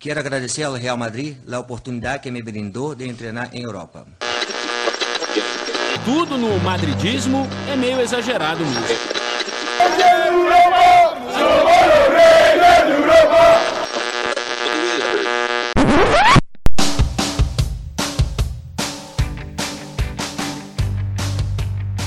Quero agradecer ao Real Madrid a oportunidade que me brindou de treinar em Europa. Tudo no madridismo é meio exagerado mesmo.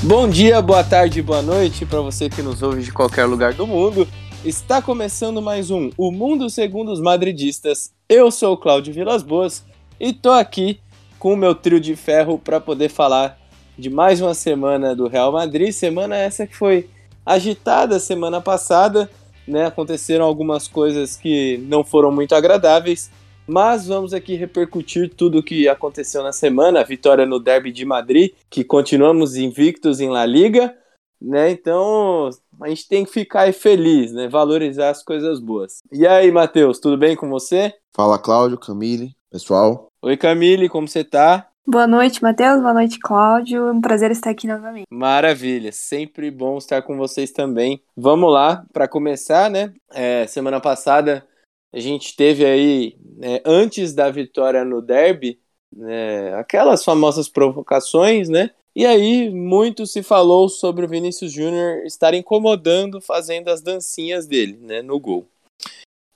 Bom dia, boa tarde, boa noite para você que nos ouve de qualquer lugar do mundo. Está começando mais um O Mundo Segundo os Madridistas. Eu sou o Cláudio Vilas Boas e tô aqui com o meu trio de ferro para poder falar de mais uma semana do Real Madrid. Semana essa que foi agitada semana passada, né? Aconteceram algumas coisas que não foram muito agradáveis, mas vamos aqui repercutir tudo o que aconteceu na semana, a vitória no Derby de Madrid, que continuamos invictos em La Liga, né? Então, a gente tem que ficar feliz, né? Valorizar as coisas boas. E aí, Matheus, tudo bem com você? Fala, Cláudio, Camille, pessoal. Oi, Camille, como você tá? Boa noite, Matheus. Boa noite, Cláudio. É um prazer estar aqui novamente. Maravilha, sempre bom estar com vocês também. Vamos lá, para começar, né? É, semana passada a gente teve aí, né, antes da vitória no derby, né, aquelas famosas provocações, né? E aí muito se falou sobre o Vinícius Júnior estar incomodando fazendo as dancinhas dele, né, no gol.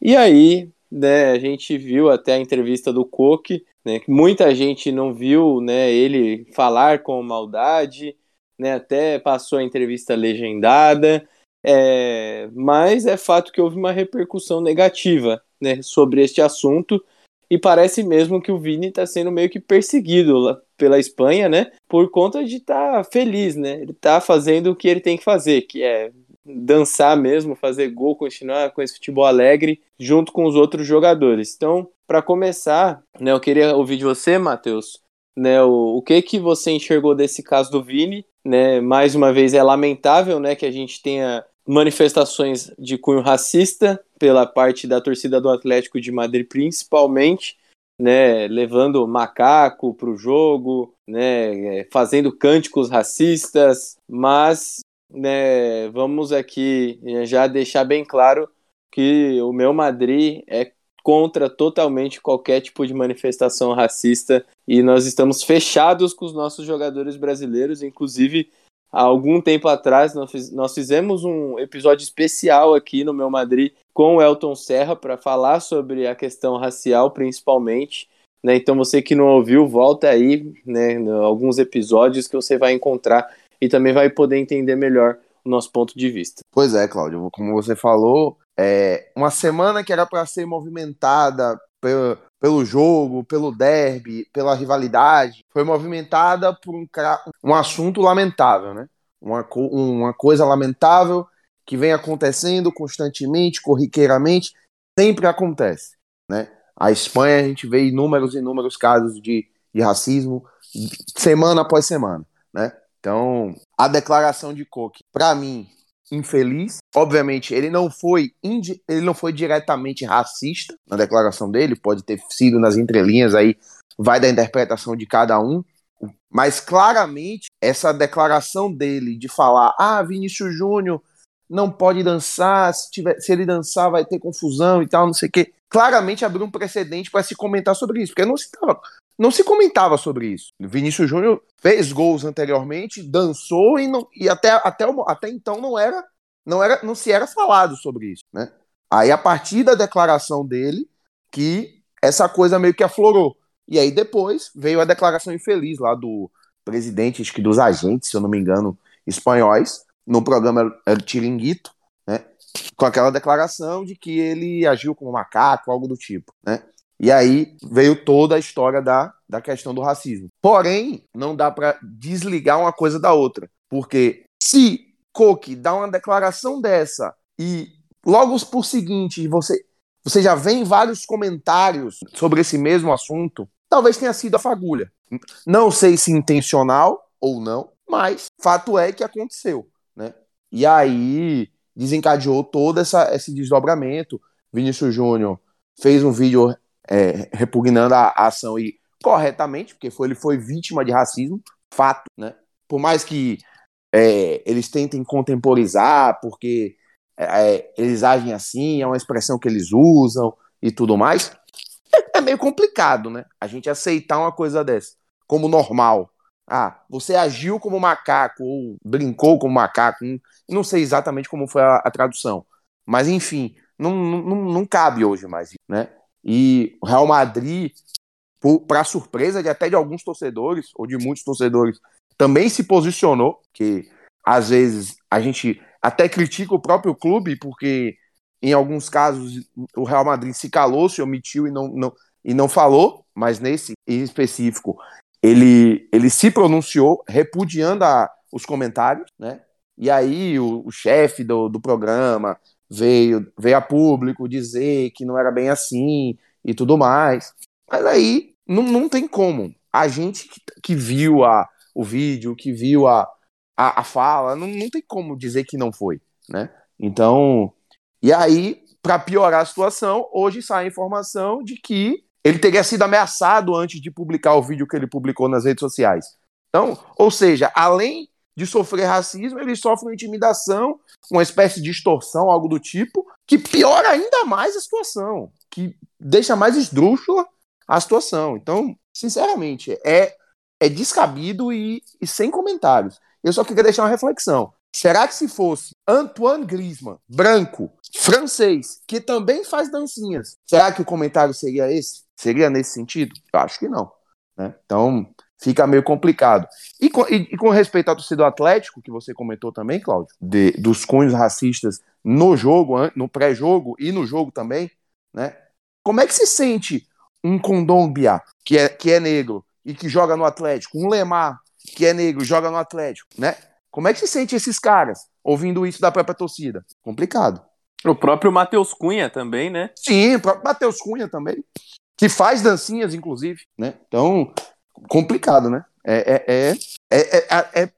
E aí, né, a gente viu até a entrevista do Coque, né, que muita gente não viu, né, ele falar com maldade, né, até passou a entrevista legendada, é, mas é fato que houve uma repercussão negativa, né, sobre este assunto. E parece mesmo que o Vini está sendo meio que perseguido lá pela Espanha, né? Por conta de estar tá feliz, né? Ele está fazendo o que ele tem que fazer, que é dançar mesmo, fazer gol, continuar com esse futebol alegre junto com os outros jogadores. Então, para começar, né, eu queria ouvir de você, Matheus, né, o, o que que você enxergou desse caso do Vini, né? Mais uma vez é lamentável, né, que a gente tenha manifestações de cunho racista pela parte da torcida do Atlético de Madrid, principalmente, né, levando macaco para o jogo, né, é, fazendo cânticos racistas, mas né, vamos aqui já deixar bem claro que o meu Madrid é contra totalmente qualquer tipo de manifestação racista e nós estamos fechados com os nossos jogadores brasileiros, inclusive há algum tempo atrás nós, fiz, nós fizemos um episódio especial aqui no Meu Madrid com o Elton Serra para falar sobre a questão racial, principalmente. Né? Então você que não ouviu, volta aí, né, alguns episódios que você vai encontrar e também vai poder entender melhor o nosso ponto de vista. Pois é, Cláudio, como você falou, é uma semana que era para ser movimentada pelo, jogo, pelo derby, pela rivalidade, foi movimentada por um, um assunto lamentável, né? Uma, uma coisa lamentável que vem acontecendo constantemente, corriqueiramente, sempre acontece, né? A Espanha, a gente vê inúmeros e inúmeros casos de, de racismo semana após semana, né? Então, a declaração de Koch, para mim, infeliz. Obviamente, ele não foi ele não foi diretamente racista na declaração dele, pode ter sido nas entrelinhas aí, vai da interpretação de cada um. Mas claramente essa declaração dele de falar: "Ah, Vinícius Júnior não pode dançar, se, tiver, se ele dançar vai ter confusão e tal, não sei o quê". Claramente abriu um precedente para se comentar sobre isso, porque não se, não se comentava sobre isso. Vinícius Júnior fez gols anteriormente, dançou e, não, e até, até, até então não era, não era não se era falado sobre isso, né? Aí a partir da declaração dele que essa coisa meio que aflorou. E aí depois veio a declaração infeliz lá do presidente, acho que dos agentes, se eu não me engano, espanhóis, no programa El Chiringuito, né? Com aquela declaração de que ele agiu como macaco, algo do tipo, né? E aí veio toda a história da, da questão do racismo. Porém, não dá para desligar uma coisa da outra. Porque se Coque dá uma declaração dessa e logo por seguinte você, você já vê vários comentários sobre esse mesmo assunto, talvez tenha sido a fagulha. Não sei se intencional ou não, mas fato é que aconteceu. Né? E aí desencadeou todo essa, esse desdobramento. Vinícius Júnior fez um vídeo é, repugnando a, a, ação e corretamente, porque foi, ele foi vítima de racismo, fato, né? Por mais que é, eles tentem contemporizar, porque é, é, eles agem assim, é uma expressão que eles usam e tudo mais, meio complicado, né? A gente aceitar uma coisa dessa como normal. Ah, você agiu como macaco ou brincou como macaco. Não, não sei exatamente como foi a, a tradução. Mas, enfim, não, não, não cabe hoje mais, né? E o Real Madrid, para surpresa de até de alguns torcedores, ou de muitos torcedores, também se posicionou, que às vezes a gente até critica o próprio clube, porque em alguns casos o Real Madrid se calou, se omitiu e não, não, e não falou, mas nesse em específico ele, ele se pronunciou repudiando a, os comentários, né? E aí o, o chefe do, do programa veio, veio a público dizer que não era bem assim e tudo mais. Mas aí não, não tem como. A gente que, que viu a, o vídeo, que viu a, a, a fala, não, não tem como dizer que não foi, né? Então, e aí, para piorar a situação, hoje sai a informação de que ele teria sido ameaçado antes de publicar o vídeo que ele publicou nas redes sociais. Então, ou seja, além de sofrer racismo, ele sofre uma intimidação, uma espécie de extorsão, algo do tipo, que piora ainda mais a situação, que deixa mais esdrúxula a situação. Então, sinceramente, é, é descabido e, e sem comentários. Eu só queria deixar uma reflexão. Será que se fosse Antoine Griezmann, branco, francês, que também faz dancinhas, será que o comentário seria esse? Seria nesse sentido? Eu acho que não. Né? Então, fica meio complicado. E com, e, e com respeito ao torcedor Atlético, que você comentou também, Cláudio, de, dos cunhos racistas no jogo, no pré-jogo e no jogo também, né? Como é que se sente um Condombia, que é, que é negro e que joga no Atlético, um Lemar, que é negro e joga no Atlético, né? Como é que se sente esses caras ouvindo isso da própria torcida? Complicado. O próprio Matheus Cunha também, né? Sim, o próprio Matheus Cunha também. Que faz dancinhas, inclusive, né? Então, complicado, né? É, é, é, é, é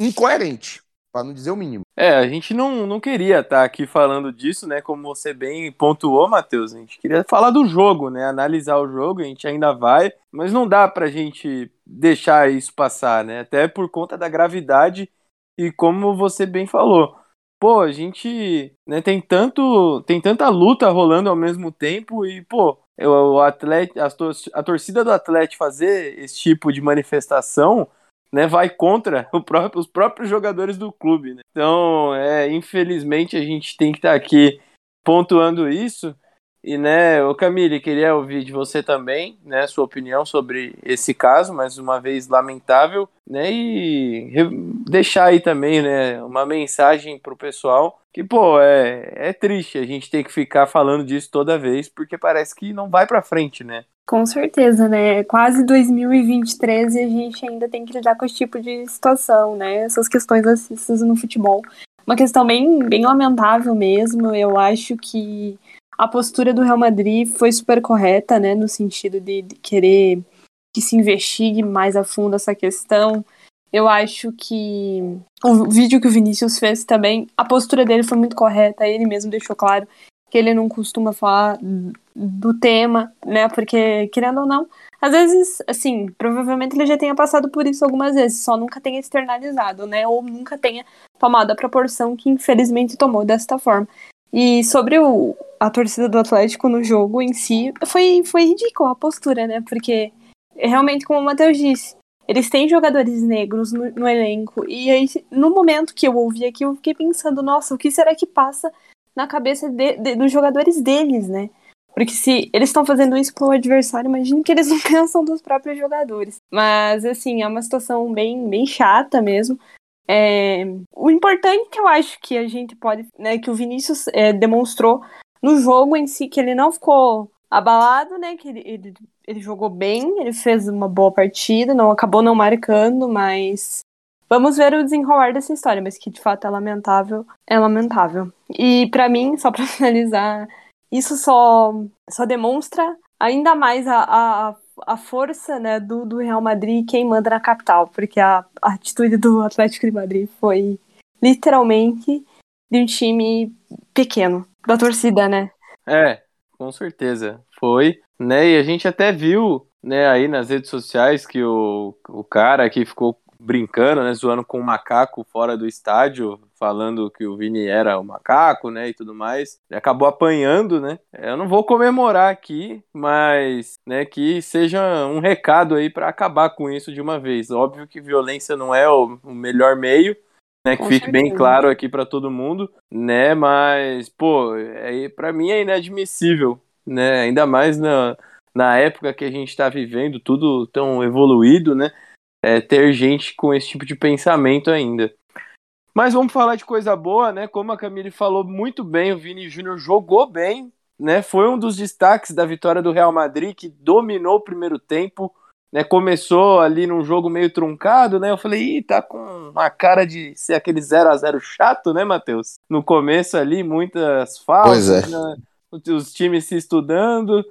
incoerente, para não dizer o mínimo. É, a gente não, não queria estar aqui falando disso, né? Como você bem pontuou, Matheus. A gente queria falar do jogo, né? Analisar o jogo, a gente ainda vai, mas não dá pra gente deixar isso passar, né? Até por conta da gravidade e como você bem falou. Pô, a gente né, tem tanto tem tanta luta rolando ao mesmo tempo e, pô, o atleta, a torcida do Atlético fazer esse tipo de manifestação, né, vai contra próprio, os próprios jogadores do clube. Né? Então, é, infelizmente, a gente tem que estar tá aqui pontuando isso. E, né, o Camille, queria ouvir de você também, né, sua opinião sobre esse caso, mais uma vez lamentável, né, e deixar aí também, né, uma mensagem pro pessoal que, pô, é, é triste a gente ter que ficar falando disso toda vez, porque parece que não vai pra frente, né. Com certeza, né, quase 2023 e a gente ainda tem que lidar com esse tipo de situação, né, essas questões racistas no futebol. Uma questão bem, bem lamentável mesmo, eu acho que a postura do Real Madrid foi super correta, né, no sentido de, de querer que se investigue mais a fundo essa questão. Eu acho que o vídeo que o Vinícius fez também, a postura dele foi muito correta, ele mesmo deixou claro que ele não costuma falar do tema, né? Porque, querendo ou não, às vezes, assim, provavelmente ele já tenha passado por isso algumas vezes, só nunca tenha externalizado, né? Ou nunca tenha tomado a proporção que infelizmente tomou desta forma. E sobre o, a torcida do Atlético no jogo em si, foi, foi ridícula a postura, né? Porque, realmente, como o Matheus disse, eles têm jogadores negros no, no, elenco. E aí, no momento que eu ouvi aqui, eu fiquei pensando, nossa, o que será que passa na cabeça de, de, dos jogadores deles, né? Porque se eles estão fazendo isso pro adversário, imagine que eles não pensam dos próprios jogadores. Mas, assim, é uma situação bem, bem chata mesmo. É, o importante que eu acho que a gente pode, né, que o Vinícius é, demonstrou no jogo em si, que ele não ficou abalado, né, que ele, ele, ele, jogou bem, ele fez uma boa partida, não acabou não marcando, mas vamos ver o desenrolar dessa história, mas que de fato é lamentável, é lamentável. E para mim, só para finalizar, isso só, só demonstra ainda mais a, a a força né, do, do Real Madrid quem manda na capital, porque a, a atitude do Atlético de Madrid foi literalmente de um time pequeno, da torcida, né? É, com certeza. Foi, né? E a gente até viu, né, aí nas redes sociais que o, o cara que ficou brincando, né, zoando com um macaco fora do estádio, falando que o Vini era o macaco, né, e tudo mais. Ele acabou apanhando, né? Eu não vou comemorar aqui, mas, né, que seja um recado aí para acabar com isso de uma vez. Óbvio que violência não é o, melhor meio, né, que Com fique bem certeza. claro aqui para todo mundo, né? Mas, pô, é, para mim é inadmissível, né? Ainda mais na, na época que a gente está vivendo, tudo tão evoluído, né? É, ter gente com esse tipo de pensamento ainda. Mas vamos falar de coisa boa, né? Como a Camille falou muito bem, o Vini Júnior jogou bem, né? Foi um dos destaques da vitória do Real Madrid, que dominou o primeiro tempo, né? Começou ali num jogo meio truncado, né? Eu falei, ih, tá com uma cara de ser aquele 0 a 0 chato, né, Matheus? No começo ali, muitas faltas, Pois é. né? os times se estudando.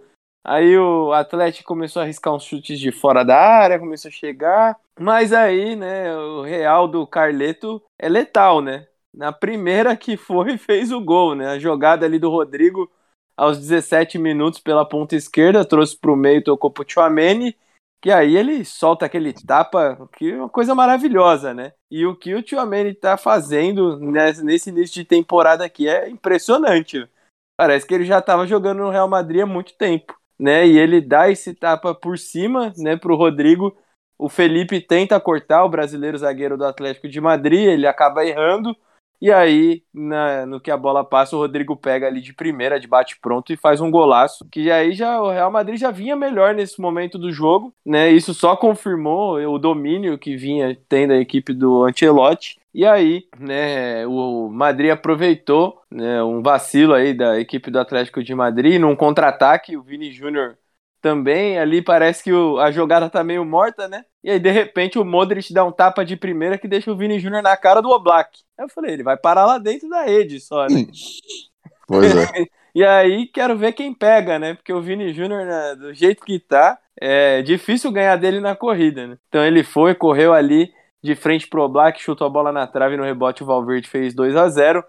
Aí o Atlético começou a arriscar uns chutes de fora da área, começou a chegar. Mas aí, né, o Real do Carleto é letal, né? Na primeira que foi, fez o gol, né? A jogada ali do Rodrigo aos 17 minutos pela ponta esquerda, trouxe para o meio, tocou pro Tchouameni, que aí ele solta aquele tapa, que é uma coisa maravilhosa, né? E o que o Tchouameni tá fazendo nesse início de temporada aqui é impressionante. Parece que ele já estava jogando no Real Madrid há muito tempo, né? E ele dá esse tapa por cima, né, pro Rodrigo. O Felipe tenta cortar o brasileiro zagueiro do Atlético de Madrid, ele acaba errando. E aí, na- no que a bola passa, o Rodrigo pega ali de primeira, de bate pronto e faz um golaço. Que aí já o Real Madrid já vinha melhor nesse momento do jogo, né? Isso só confirmou o domínio que vinha tendo a equipe do Ancelotti. E aí, né, o Madrid aproveitou né, um vacilo aí da equipe do Atlético de Madrid num contra-ataque. O Vini Júnior também ali parece que o- a jogada tá meio morta, né? E aí, de repente, o Modric dá um tapa de primeira que deixa o Vini Júnior na cara do Oblak. Aí eu falei, ele vai parar lá dentro da rede só, né? Pois é. E aí, quero ver quem pega, né? Porque o Vini Júnior, né, do jeito que tá, é difícil ganhar dele na corrida, né? Então ele foi, correu ali de frente pro Oblak, chutou a bola na trave no rebote, o Valverde fez 2 a 0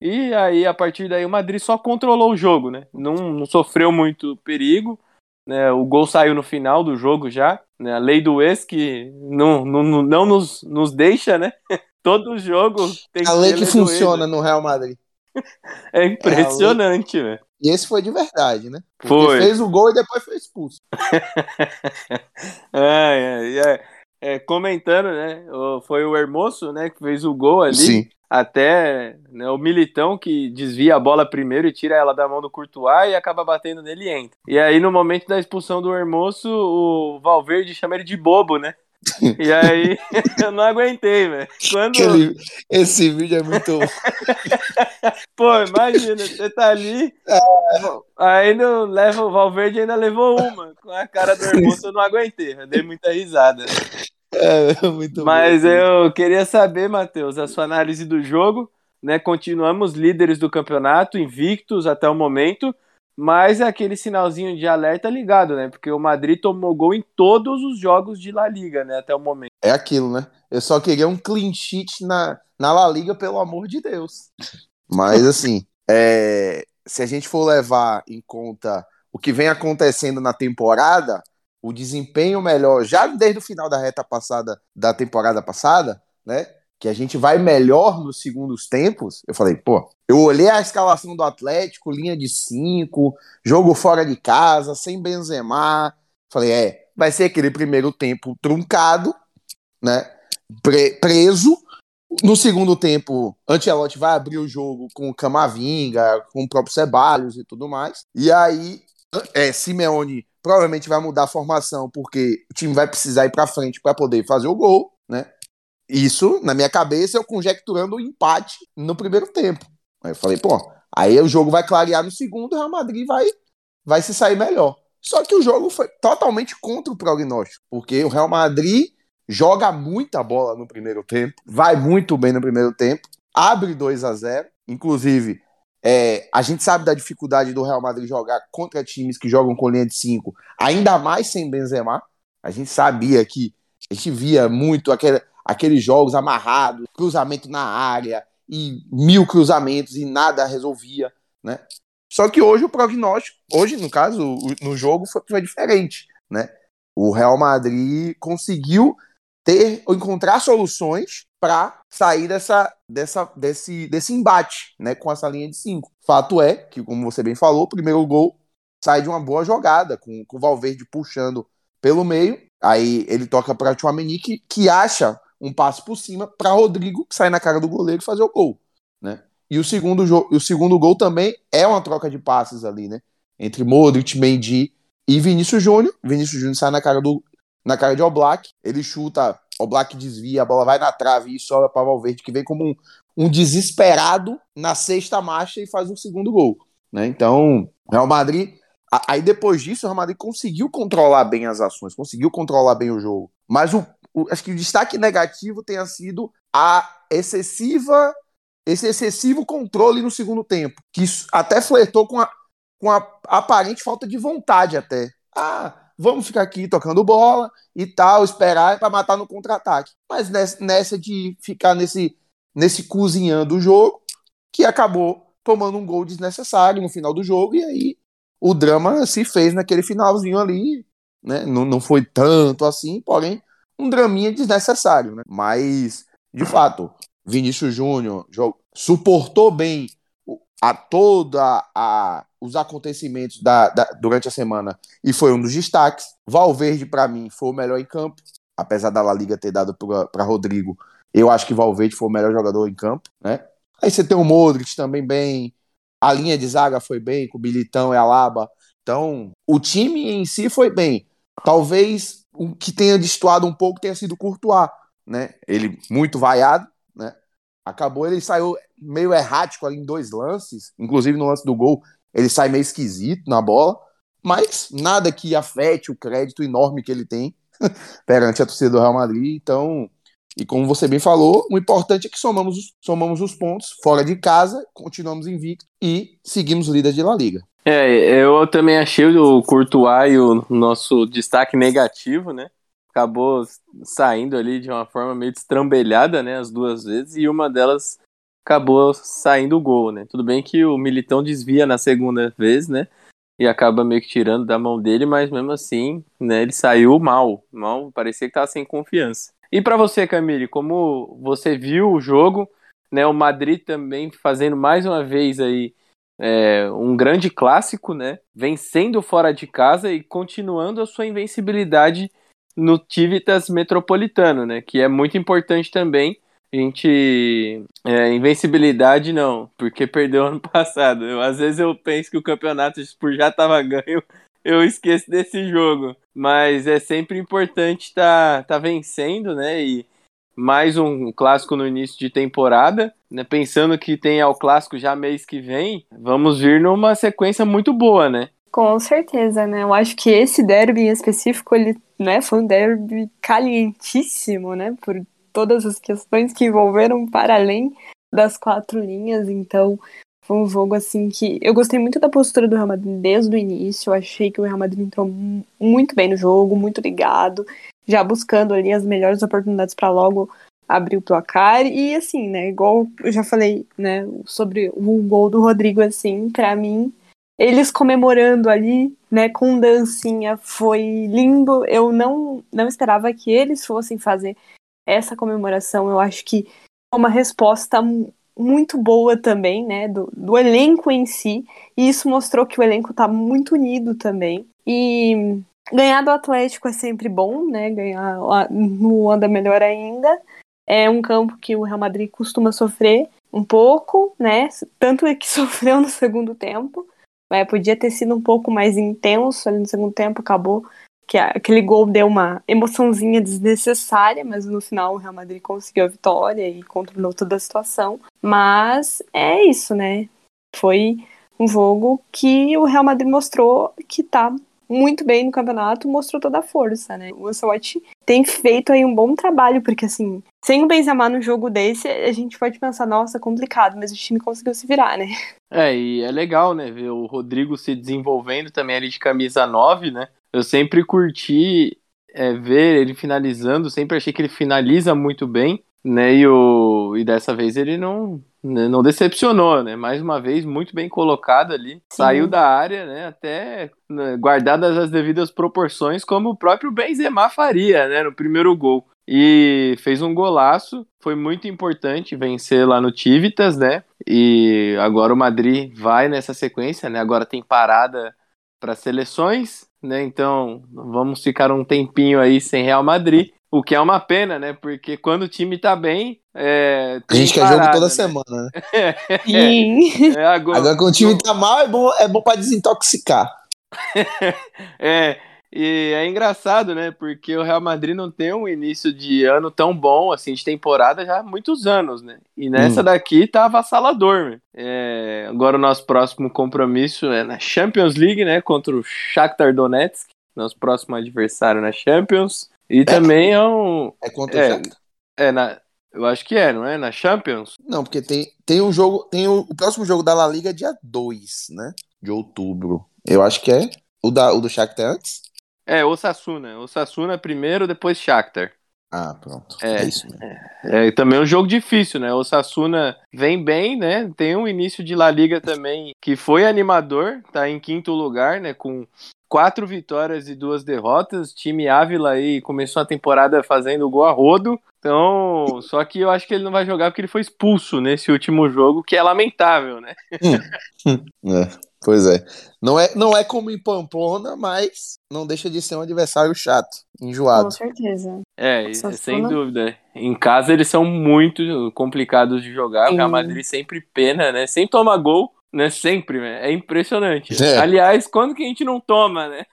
E aí, a partir daí, o Madrid só controlou o jogo, né? Não, não sofreu muito perigo. Né, o gol saiu no final do jogo já. Né, a lei do ex que não, não, não, nos, nos deixa, né? Todo jogo tem A lei que ex, funciona né? no Real Madrid. É impressionante, velho. E esse foi de verdade, né? Porque Foi. fez o gol e depois foi expulso. É, é, é, é, comentando, né? Foi o Hermoso, né, que fez o gol ali. Até né, o Militão que desvia a bola primeiro e tira ela da mão do Courtois e acaba batendo nele e entra. E aí, no momento da expulsão do Hermoso, o Valverde chama ele de bobo, né? E aí, eu não aguentei, velho. Quando. Aquele- Esse vídeo é muito. Pô, imagina, você tá ali, ainda leva o Valverde ainda levou uma. Com a cara do Hermoso, eu não aguentei. Eu dei muita risada. É, muito Mas bom. eu queria saber, Matheus, a sua análise do jogo. Né? Continuamos líderes do campeonato, invictos até o momento, mas é aquele sinalzinho de alerta ligado, né? Porque o Madrid tomou gol em todos os jogos de La Liga, né? Até o momento. É aquilo, né? Eu só queria um clean sheet na, na La Liga, pelo amor de Deus. Mas, assim, é, se a gente for levar em conta o que vem acontecendo na temporada, o desempenho melhor, já desde o final da reta passada, da temporada passada, né? Que a gente vai melhor nos segundos tempos. Eu falei, pô, eu olhei a escalação do Atlético, linha de cinco, jogo fora de casa, sem Benzema. Falei, é, vai ser aquele primeiro tempo truncado, né? pre- preso. No segundo tempo, Ancelotti vai abrir o jogo com o Camavinga, com o próprio Ceballos e tudo mais. E aí, é, Simeone provavelmente vai mudar a formação, porque o time vai precisar ir para frente para poder fazer o gol, né? Isso, na minha cabeça, eu conjecturando o empate no primeiro tempo. Aí eu falei, pô, aí o jogo vai clarear no segundo, o Real Madrid vai, vai se sair melhor. Só que o jogo foi totalmente contra o prognóstico, porque o Real Madrid joga muita bola no primeiro tempo, vai muito bem no primeiro tempo, abre 2 a 0 Inclusive, é, a gente sabe da dificuldade do Real Madrid jogar contra times que jogam com linha de 5, ainda mais sem Benzema. A gente sabia que a gente via muito aquele, aqueles jogos amarrados, cruzamento na área e mil cruzamentos e nada resolvia, né? Só que hoje o prognóstico, hoje no caso, no jogo foi, foi diferente, né? O Real Madrid conseguiu ter encontrar soluções para sair dessa, dessa, desse, desse embate né, com essa linha de cinco. Fato é que, como você bem falou, o primeiro gol sai de uma boa jogada, com, com o Valverde puxando pelo meio. Aí ele toca para Chouameni, que, que acha um passo por cima para Rodrigo, que sai na cara do goleiro e fazer o gol. Né? E o segundo, o segundo gol também é uma troca de passes ali, né? Entre Modric, Mendy e Vinícius Júnior. Vinícius Júnior sai na cara do na cara de Oblak, ele chuta o Black desvia, a bola vai na trave e sobra para Valverde, que vem como um, um, desesperado na sexta marcha e faz o segundo gol. Né? Então, Real Madrid. Aí depois disso, o Real Madrid conseguiu controlar bem as ações, conseguiu controlar bem o jogo. Mas o, o, acho que o destaque negativo tenha sido a excessiva, esse excessivo controle no segundo tempo, que até flertou com a, com a aparente falta de vontade até. Ah, vamos ficar aqui tocando bola e tal, esperar para matar no contra-ataque. Mas nessa, de ficar nesse, nesse cozinhando o jogo, que acabou tomando um gol desnecessário no final do jogo, e aí o drama se fez naquele finalzinho ali, né? Não, não foi tanto assim, porém, um draminha desnecessário, né? Mas, de fato, Vinícius Júnior suportou bem a toda a os acontecimentos da, da, durante a semana e foi um dos destaques. Valverde, para mim, foi o melhor em campo, apesar da La Liga ter dado para Rodrigo. Eu acho que Valverde foi o melhor jogador em campo, né? Aí você tem o Modric também bem, a linha de zaga foi bem, com o Militão e a Laba. Então, o time em si foi bem. Talvez o que tenha destoado um pouco tenha sido o Courtois, né? Ele muito vaiado? Acabou, ele saiu meio errático ali em dois lances, inclusive no lance do gol, ele sai meio esquisito na bola, mas nada que afete o crédito enorme que ele tem perante a torcida do Real Madrid. Então, e como você bem falou, o importante é que somamos, somamos os pontos fora de casa, continuamos invicto e seguimos líder de La Liga. É, eu também achei o Courtois o nosso destaque negativo, né? Acabou saindo ali de uma forma meio destrambelhada, né? As duas vezes, e uma delas acabou saindo o gol, né? Tudo bem que o Militão desvia na segunda vez, né? E acaba meio que tirando da mão dele, mas mesmo assim, né, ele saiu mal. Mal, parecia que tava sem confiança. E para você, Camille, como você viu o jogo, né? O Madrid também fazendo mais uma vez aí é, um grande clássico, né? Vencendo fora de casa e continuando a sua invencibilidade no Tivitas Metropolitano, né? Que é muito importante também a gente. É, invencibilidade não, porque perdeu ano passado. Eu, às vezes eu penso que o campeonato já estava ganho, eu esqueço desse jogo. Mas é sempre importante estar tá, tá vencendo, né? E mais um clássico no início de temporada, né? Pensando que tem ao clássico já mês que vem, vamos vir numa sequência muito boa, né? Com certeza, né? Eu acho que esse derby em específico, ele né, foi um derby calientíssimo, né? Por todas as questões que envolveram para além das quatro linhas, então foi um jogo assim que eu gostei muito da postura do Real Madrid desde o início, eu achei que o Real Madrid entrou muito bem no jogo, muito ligado, já buscando ali as melhores oportunidades para logo abrir o placar e assim, né, igual eu já falei, né, sobre o gol do Rodrigo assim, para mim eles comemorando ali, né, com dancinha, foi lindo. Eu não não esperava que eles fossem fazer essa comemoração, eu acho que é uma resposta muito boa também, né, do, do elenco em si, e isso mostrou que o elenco está muito unido também. E ganhar do Atlético é sempre bom, né, ganhar no anda melhor ainda. É um campo que o Real Madrid costuma sofrer um pouco, né, tanto é que sofreu no segundo tempo. Podia ter sido um pouco mais intenso ali no segundo tempo, acabou que aquele gol deu uma emoçãozinha desnecessária, mas no final o Real Madrid conseguiu a vitória e controlou toda a situação. Mas é isso, né? Foi um jogo que o Real Madrid mostrou que tá muito bem no campeonato, mostrou toda a força, né? O Ancelotti tem feito aí um bom trabalho, porque assim, sem o Benzema no jogo desse, a gente pode pensar, nossa, complicado, mas o time conseguiu se virar, né? É, e é legal, né, ver o Rodrigo se desenvolvendo também ali de camisa 9, né? Eu sempre curti é, ver ele finalizando, sempre achei que ele finaliza muito bem, né? E, o, e dessa vez ele não, não decepcionou, né? Mais uma vez, muito bem colocado ali. Sim. Saiu da área, né? Até né, guardadas as devidas proporções, como o próprio Benzema faria, né? No primeiro gol. e fez um golaço. Foi muito importante vencer lá no Tivitas, né? E agora o Madrid vai nessa sequência, né? Agora tem parada para seleções, né? Então vamos ficar um tempinho aí sem Real Madrid. O que é uma pena, né? Porque quando o time tá bem. É, a gente quer parada, jogo toda né? semana, né? Sim. É, agora, Agora, quando o time tá mal, é bom, é bom pra desintoxicar. é, e é engraçado, né? Porque o Real Madrid não tem um início de ano tão bom, assim, de temporada já há muitos anos, né? E nessa Hum. daqui tá avassalador, né? É, agora o nosso próximo compromisso é na Champions League, né? Contra o Shakhtar Donetsk, nosso próximo adversário na Champions. E também é um... É contra É. o Shakhtar? É, na, eu acho que é, não é? Na Champions? Não, porque tem, tem um jogo. Tem o, o próximo jogo da La Liga é dia 2, né? De outubro. Eu acho que é. O, da, o do Shakhtar antes? É, Osasuna. Osasuna primeiro, depois Shakhtar. Ah, pronto. É. É, isso mesmo. É também um jogo difícil, né? O Sassuna vem bem, né? Tem um início de La Liga também que foi animador, tá em quinto lugar, né? Com quatro vitórias e duas derrotas. Time Ávila aí começou a temporada fazendo gol a rodo. Então, só que eu acho que ele não vai jogar porque ele foi expulso nesse último jogo, que é lamentável, né? É, pois é. Não, é. não é como em Pamplona, mas não deixa de ser um adversário chato, enjoado. Com certeza. É, Sassuna- sem dúvida. Em casa eles são muito complicados de jogar. O Real. Madrid sempre pena, né? Sem tomar gol, né? Sempre, né? É impressionante. É. Aliás, quando que a gente não toma, né?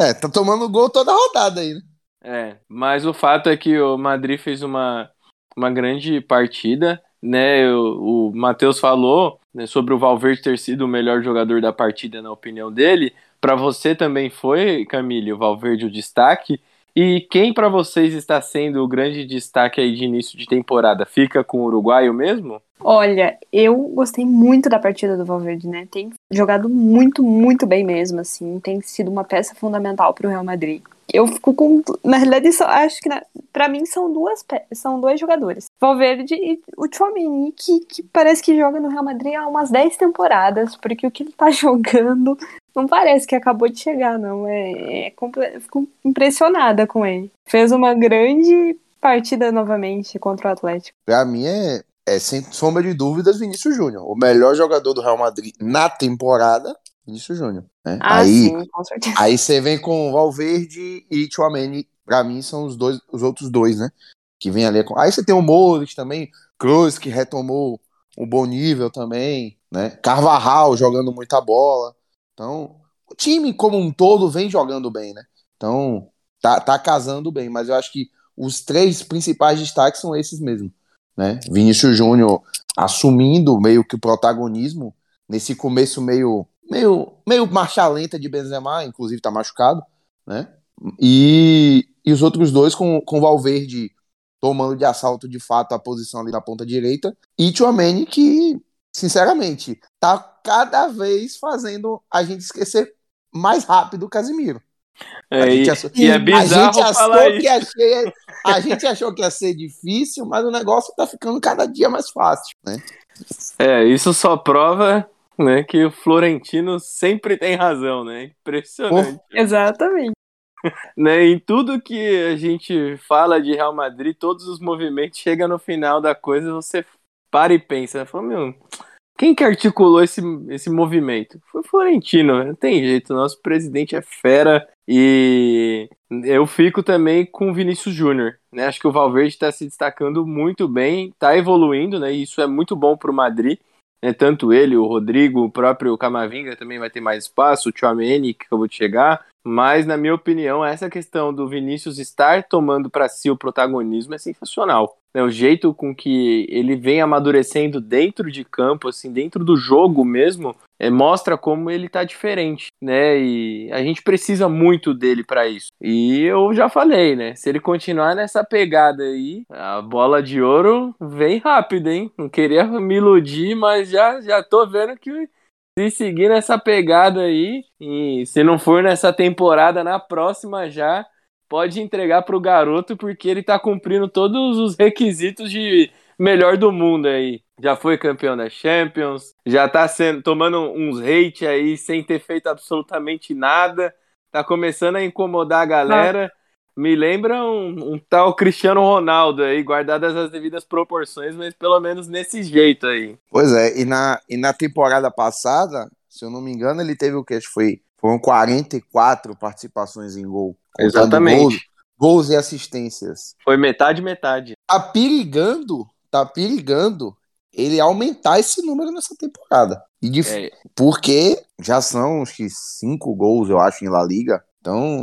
É, tá tomando gol toda rodada aí, né? É, mas o fato é que o Madrid fez uma, uma grande partida, né? O, o Matheus falou né, sobre o Valverde ter sido o melhor jogador da partida, na opinião dele. Para você também foi, Camille, o Valverde o destaque. E quem para vocês está sendo o grande destaque aí de início de temporada? Fica com o uruguaio mesmo? Olha, eu gostei muito da partida do Valverde, né? Tem jogado muito, muito bem mesmo, assim. Tem sido uma peça fundamental pro Real Madrid. Eu fico com. Na realidade, acho que na, pra mim são duas são dois jogadores. Valverde e o Tchouameni, que, que parece que joga no Real Madrid há umas 10 temporadas, porque o que ele tá jogando não parece que acabou de chegar, não. É, é fico impressionada com ele. Fez uma grande partida novamente contra o Atlético. Pra mim é, é sem sombra de dúvidas Vinícius Júnior. O melhor jogador do Real Madrid na temporada, Vinícius Júnior. né? Ah, aí, sim, com certeza. aí você vem com Valverde e Tchouameni. Pra mim são os dois, os outros dois, né? Que vem ali. com- Aí você tem o Modric também, Cruz que retomou um bom nível também, né? Carvajal jogando muita bola. Então, o time como um todo vem jogando bem, né? Então, tá, tá casando bem, mas eu acho que os três principais destaques são esses mesmo, né? Vinícius Júnior assumindo meio que o protagonismo nesse começo meio meio meio marcha lenta de Benzema, inclusive tá machucado, né? E, e os outros dois com com Valverde tomando de assalto de fato a posição ali na ponta direita e Tchouameni que sinceramente tá cada vez fazendo a gente esquecer mais rápido o Casimiro. É, A gente e, achou- e é a bizarro gente falar isso. que achei, a gente achou que ia ser difícil, mas o negócio tá ficando cada dia mais fácil, né? É, isso só prova né, que o Florentino sempre tem razão, né? Impressionante. Exatamente. Né? Em tudo que a gente fala de Real Madrid, todos os movimentos, chega no final da coisa, você para e pensa, né? Fala, meu, quem que articulou esse, esse movimento? Foi Florentino, né? não tem jeito, nosso presidente é fera e eu fico também com o Vinícius Júnior, né? Acho que o Valverde está se destacando muito bem, está evoluindo, né? E isso é muito bom para o Madrid. Né? Tanto ele, o Rodrigo, o próprio Camavinga também vai ter mais espaço, o Chouameni que acabou de chegar. Mas, na minha opinião, essa questão do Vinícius estar tomando para si o protagonismo é sensacional. Né? O jeito com que ele vem amadurecendo dentro de campo, assim, dentro do jogo mesmo, é, mostra como ele tá diferente, né? E a gente precisa muito dele para isso. E eu já falei, né? Se ele continuar nessa pegada aí, a bola de ouro vem rápido, hein? Não queria me iludir, mas já, já tô vendo que se seguir nessa pegada aí, e se não for nessa temporada, na próxima já, pode entregar pro garoto, porque ele tá cumprindo todos os requisitos de melhor do mundo aí. Já foi campeão da Champions, já tá sendo, tomando uns hate aí sem ter feito absolutamente nada, tá começando a incomodar a galera. Me lembra um, um, tal Cristiano Ronaldo aí, guardadas as devidas proporções, mas pelo menos nesse jeito aí. Pois é, e na, e na temporada passada, se eu não me engano, ele teve o que? Foi, foram 44 participações em gol. Exatamente. Gols, gols e assistências. Foi metade, metade. Tá perigando, tá perigando ele aumentar esse número nessa temporada. E de, é. Porque já são acho que cinco gols, eu acho, em La Liga. Então,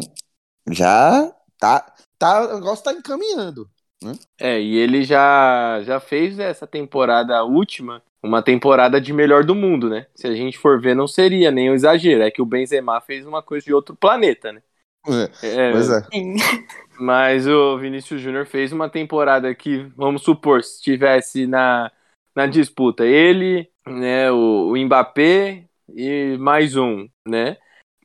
já tá, tá, o negócio tá encaminhando. Né? É, e ele já, já fez essa temporada última uma temporada de melhor do mundo, né? Se a gente for ver, não seria nem um exagero. É que o Benzema fez uma coisa de outro planeta, né? É, é, pois é. Mas o Vinícius Júnior fez uma temporada que, vamos supor, se estivesse na, na disputa ele, né, o, o Mbappé e mais um, né?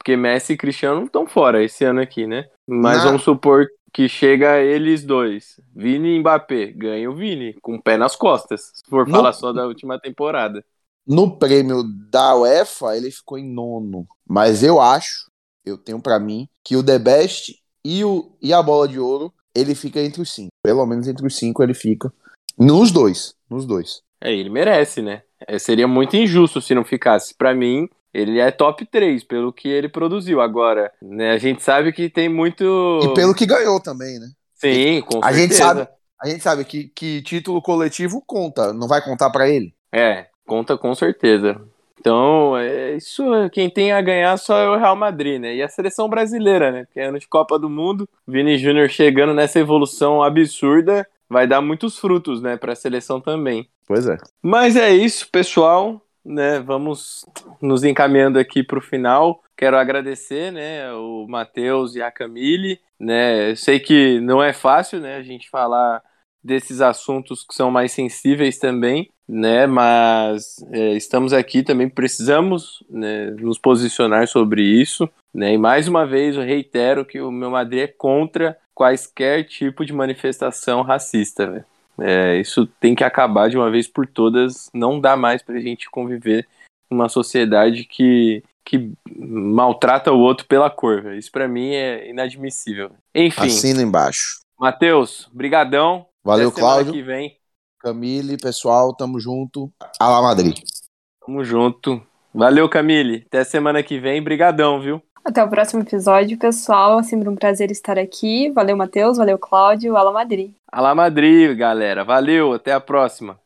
Porque Messi e Cristiano estão fora esse ano aqui, né? Mas vamos supor que chega eles dois, Vini e Mbappé, ganha o Vini, com o pé nas costas, se for no... falar só da última temporada. No prêmio da UEFA, ele ficou em nono. Mas eu acho, eu tenho para mim, que o The Best e, o, e a bola de ouro, ele fica entre os cinco. Pelo menos entre os cinco ele fica. Nos dois. Nos dois. É, ele merece, né? É, seria muito injusto se não ficasse. Para mim, ele é top 3 pelo que ele produziu. Agora, né, a gente sabe que tem muito. E pelo que ganhou também, né? Sim, com a certeza. Gente sabe, a gente sabe que, que título coletivo conta, não vai contar para ele. É, conta com certeza. Então, é isso, quem tem a ganhar só é o Real Madrid, né? E a seleção brasileira, né? Porque é ano de Copa do Mundo, Vini Júnior chegando nessa evolução absurda, vai dar muitos frutos, né, para a seleção também. Pois é. Mas é isso, pessoal né, vamos nos encaminhando aqui para o final. Quero agradecer, né, o Matheus e a Camille, né, sei que não é fácil, né, a gente falar desses assuntos que são mais sensíveis também, né, mas é, estamos aqui também, precisamos né, nos posicionar sobre isso, né, e mais uma vez eu reitero que o meu Madrid é contra quaisquer tipo de manifestação racista. É, isso tem que acabar de uma vez por todas. Não dá mais para a gente conviver numa sociedade que, que maltrata o outro pela cor. Isso para mim é inadmissível. Enfim. Assina embaixo. Matheus, brigadão. Valeu, Até Cláudio. Que vem. Camille, pessoal, tamo junto. Alá Madrid. Tamo junto. Valeu, Camille. Até semana que vem. Brigadão, viu? Até o próximo episódio, pessoal. É sempre um prazer estar aqui. Valeu, Matheus. Valeu, Cláudio. Alá Madrid. Alá Madrid, galera. Valeu. Até a próxima.